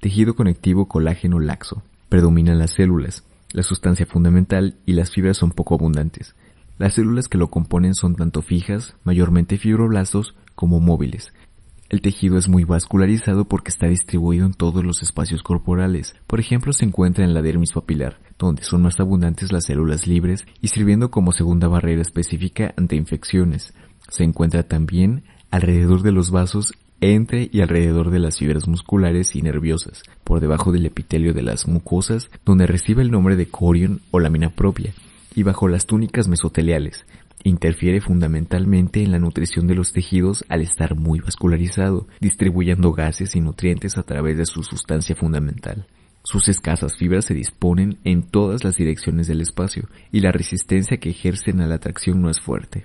Tejido conectivo colágeno laxo. Predominan las células. La sustancia fundamental y las fibras son poco abundantes. Las células que lo componen son tanto fijas, mayormente fibroblastos, como móviles. El tejido es muy vascularizado porque está distribuido en todos los espacios corporales. Por ejemplo, se encuentra en la dermis papilar, donde son más abundantes las células libres y sirviendo como segunda barrera específica ante infecciones. Se encuentra también alrededor de los vasos entre y alrededor de las fibras musculares y nerviosas, por debajo del epitelio de las mucosas, donde recibe el nombre de corion o lámina propia, y bajo las túnicas mesoteliales. Interfiere fundamentalmente en la nutrición de los tejidos al estar muy vascularizado, distribuyendo gases y nutrientes a través de su sustancia fundamental. Sus escasas fibras se disponen en todas las direcciones del espacio y la resistencia que ejercen a la atracción no es fuerte.